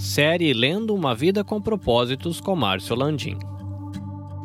Série Lendo uma Vida com Propósitos com Márcio Landim.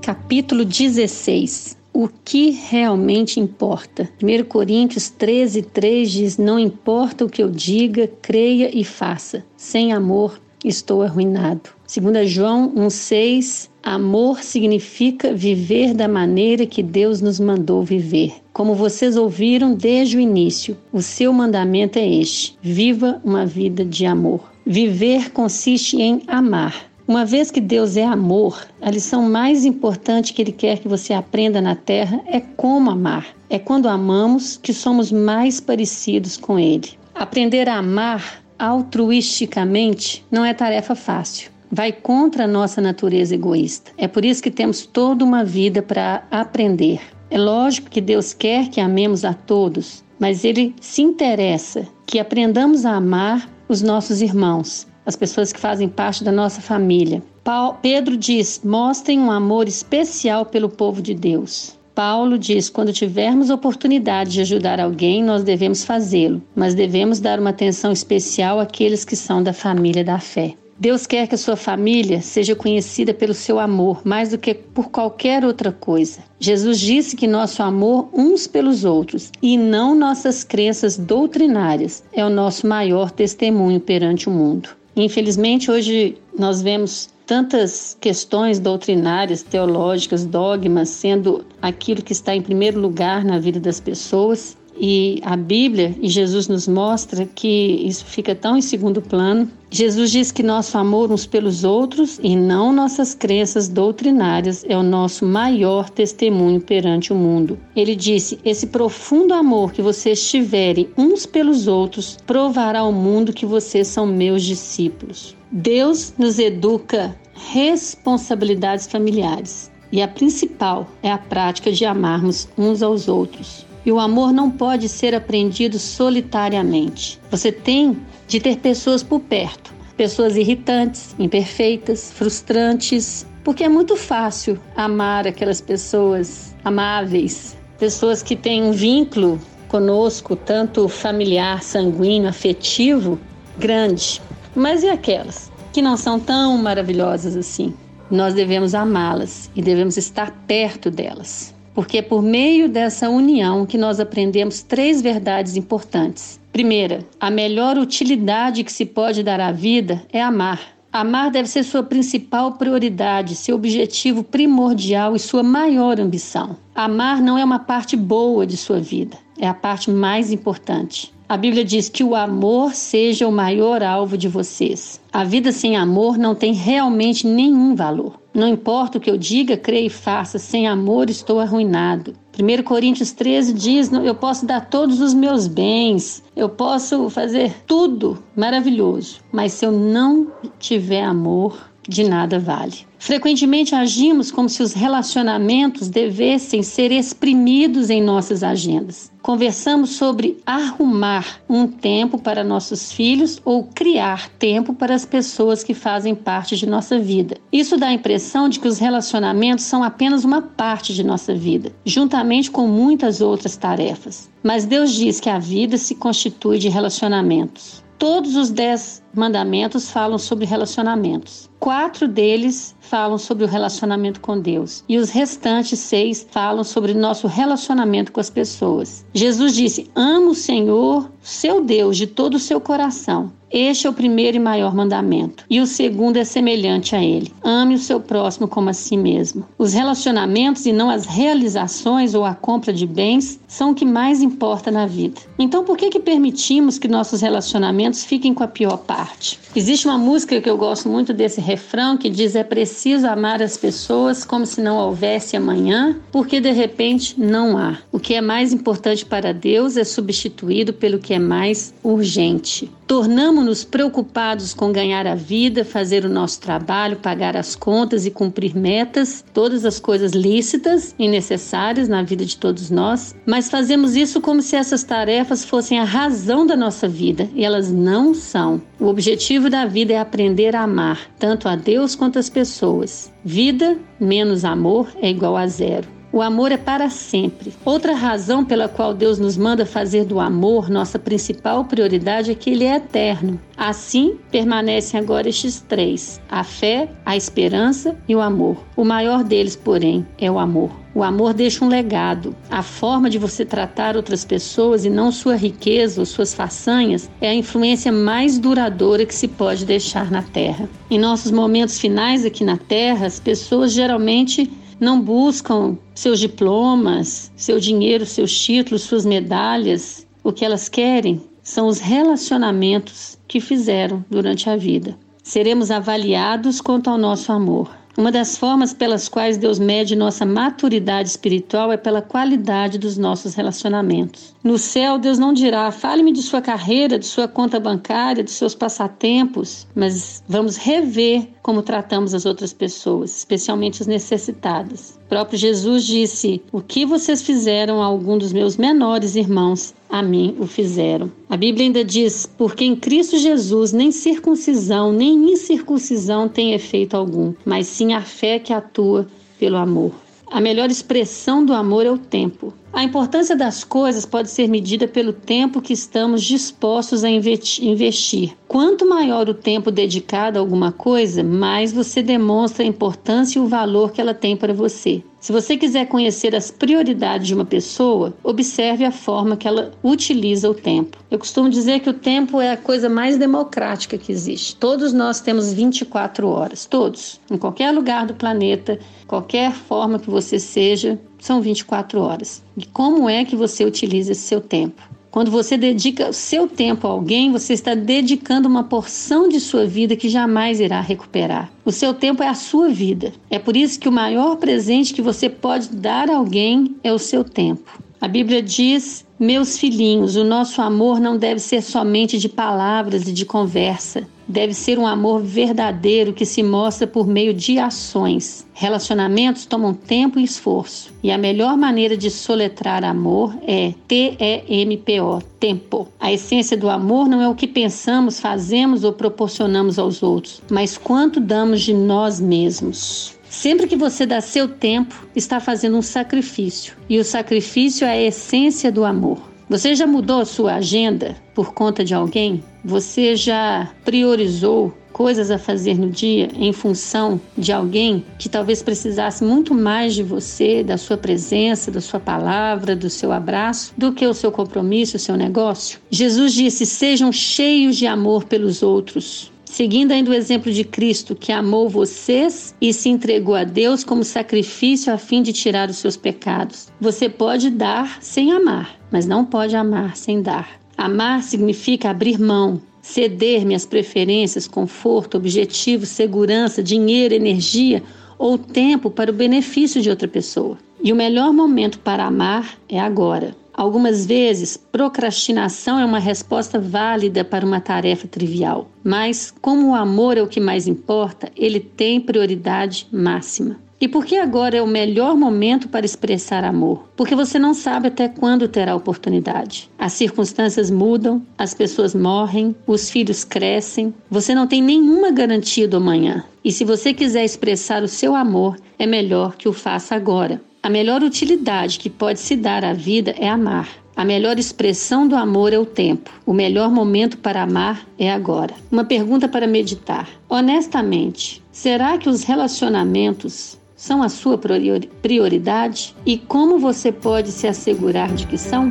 Capítulo 16 O que realmente importa? 1 Coríntios 13, 3 diz: Não importa o que eu diga, creia e faça. Sem amor, estou arruinado. 2 João 1,6 Amor significa viver da maneira que Deus nos mandou viver. Como vocês ouviram desde o início, o seu mandamento é este: viva uma vida de amor. Viver consiste em amar. Uma vez que Deus é amor, a lição mais importante que Ele quer que você aprenda na terra é como amar. É quando amamos que somos mais parecidos com Ele. Aprender a amar altruisticamente não é tarefa fácil. Vai contra a nossa natureza egoísta. É por isso que temos toda uma vida para aprender. É lógico que Deus quer que amemos a todos, mas Ele se interessa que aprendamos a amar os nossos irmãos, as pessoas que fazem parte da nossa família. Paulo, Pedro diz: mostrem um amor especial pelo povo de Deus. Paulo diz: quando tivermos oportunidade de ajudar alguém, nós devemos fazê-lo, mas devemos dar uma atenção especial àqueles que são da família da fé. Deus quer que a sua família seja conhecida pelo seu amor mais do que por qualquer outra coisa. Jesus disse que nosso amor uns pelos outros e não nossas crenças doutrinárias é o nosso maior testemunho perante o mundo. Infelizmente, hoje nós vemos tantas questões doutrinárias, teológicas, dogmas sendo aquilo que está em primeiro lugar na vida das pessoas e a Bíblia e Jesus nos mostra que isso fica tão em segundo plano. Jesus diz que nosso amor uns pelos outros e não nossas crenças doutrinárias é o nosso maior testemunho perante o mundo. Ele disse: Esse profundo amor que vocês tiverem uns pelos outros provará ao mundo que vocês são meus discípulos. Deus nos educa responsabilidades familiares e a principal é a prática de amarmos uns aos outros. E o amor não pode ser aprendido solitariamente. Você tem de ter pessoas por perto, pessoas irritantes, imperfeitas, frustrantes, porque é muito fácil amar aquelas pessoas amáveis, pessoas que têm um vínculo conosco, tanto familiar, sanguíneo, afetivo, grande. Mas e aquelas que não são tão maravilhosas assim? Nós devemos amá-las e devemos estar perto delas porque é por meio dessa união que nós aprendemos três verdades importantes. Primeira, a melhor utilidade que se pode dar à vida é amar. Amar deve ser sua principal prioridade, seu objetivo primordial e sua maior ambição. Amar não é uma parte boa de sua vida, é a parte mais importante. A Bíblia diz que o amor seja o maior alvo de vocês. A vida sem amor não tem realmente nenhum valor. Não importa o que eu diga, creia e faça, sem amor estou arruinado. 1 Coríntios 13 diz: Eu posso dar todos os meus bens, eu posso fazer tudo maravilhoso, mas se eu não tiver amor, de nada vale. Frequentemente agimos como se os relacionamentos devessem ser exprimidos em nossas agendas. Conversamos sobre arrumar um tempo para nossos filhos ou criar tempo para as pessoas que fazem parte de nossa vida. Isso dá a impressão de que os relacionamentos são apenas uma parte de nossa vida, juntamente com muitas outras tarefas. Mas Deus diz que a vida se constitui de relacionamentos. Todos os dez mandamentos falam sobre relacionamentos. Quatro deles falam sobre o relacionamento com Deus e os restantes seis falam sobre nosso relacionamento com as pessoas. Jesus disse: Ama o Senhor, seu Deus, de todo o seu coração este é o primeiro e maior mandamento. E o segundo é semelhante a ele: ame o seu próximo como a si mesmo. Os relacionamentos e não as realizações ou a compra de bens são o que mais importa na vida. Então, por que que permitimos que nossos relacionamentos fiquem com a pior parte? Existe uma música que eu gosto muito desse refrão que diz: é preciso amar as pessoas como se não houvesse amanhã, porque de repente não há. O que é mais importante para Deus é substituído pelo que é mais urgente. Tornamos-nos preocupados com ganhar a vida, fazer o nosso trabalho, pagar as contas e cumprir metas, todas as coisas lícitas e necessárias na vida de todos nós, mas fazemos isso como se essas tarefas fossem a razão da nossa vida e elas não são. O objetivo da vida é aprender a amar, tanto a Deus quanto as pessoas. Vida menos amor é igual a zero. O amor é para sempre. Outra razão pela qual Deus nos manda fazer do amor nossa principal prioridade é que ele é eterno. Assim, permanecem agora estes três: a fé, a esperança e o amor. O maior deles, porém, é o amor. O amor deixa um legado. A forma de você tratar outras pessoas e não sua riqueza ou suas façanhas é a influência mais duradoura que se pode deixar na Terra. Em nossos momentos finais aqui na Terra, as pessoas geralmente não buscam seus diplomas, seu dinheiro, seus títulos, suas medalhas. O que elas querem são os relacionamentos que fizeram durante a vida. Seremos avaliados quanto ao nosso amor. Uma das formas pelas quais Deus mede nossa maturidade espiritual é pela qualidade dos nossos relacionamentos. No céu, Deus não dirá: fale-me de sua carreira, de sua conta bancária, de seus passatempos, mas vamos rever como tratamos as outras pessoas, especialmente os necessitados. O próprio Jesus disse: O que vocês fizeram a algum dos meus menores irmãos, a mim o fizeram. A Bíblia ainda diz: Porque em Cristo Jesus nem circuncisão nem incircuncisão tem efeito algum, mas sim a fé que atua pelo amor. A melhor expressão do amor é o tempo. A importância das coisas pode ser medida pelo tempo que estamos dispostos a investir. Quanto maior o tempo dedicado a alguma coisa, mais você demonstra a importância e o valor que ela tem para você. Se você quiser conhecer as prioridades de uma pessoa, observe a forma que ela utiliza o tempo. Eu costumo dizer que o tempo é a coisa mais democrática que existe. Todos nós temos 24 horas, todos, em qualquer lugar do planeta, qualquer forma que você seja, são 24 horas. E como é que você utiliza esse seu tempo? Quando você dedica o seu tempo a alguém, você está dedicando uma porção de sua vida que jamais irá recuperar. O seu tempo é a sua vida. É por isso que o maior presente que você pode dar a alguém é o seu tempo. A Bíblia diz: Meus filhinhos, o nosso amor não deve ser somente de palavras e de conversa deve ser um amor verdadeiro que se mostra por meio de ações. Relacionamentos tomam tempo e esforço, e a melhor maneira de soletrar amor é T-E-M-P-O, tempo. A essência do amor não é o que pensamos, fazemos ou proporcionamos aos outros, mas quanto damos de nós mesmos. Sempre que você dá seu tempo, está fazendo um sacrifício, e o sacrifício é a essência do amor. Você já mudou a sua agenda por conta de alguém? Você já priorizou coisas a fazer no dia em função de alguém que talvez precisasse muito mais de você, da sua presença, da sua palavra, do seu abraço, do que o seu compromisso, o seu negócio? Jesus disse: sejam cheios de amor pelos outros. Seguindo ainda o exemplo de Cristo, que amou vocês e se entregou a Deus como sacrifício a fim de tirar os seus pecados. Você pode dar sem amar, mas não pode amar sem dar. Amar significa abrir mão, ceder minhas preferências, conforto, objetivos, segurança, dinheiro, energia ou tempo para o benefício de outra pessoa. E o melhor momento para amar é agora. Algumas vezes, procrastinação é uma resposta válida para uma tarefa trivial, mas como o amor é o que mais importa, ele tem prioridade máxima. E por que agora é o melhor momento para expressar amor? Porque você não sabe até quando terá oportunidade. As circunstâncias mudam, as pessoas morrem, os filhos crescem, você não tem nenhuma garantia do amanhã. E se você quiser expressar o seu amor, é melhor que o faça agora. A melhor utilidade que pode se dar à vida é amar. A melhor expressão do amor é o tempo. O melhor momento para amar é agora. Uma pergunta para meditar. Honestamente, será que os relacionamentos são a sua prioridade? E como você pode se assegurar de que são?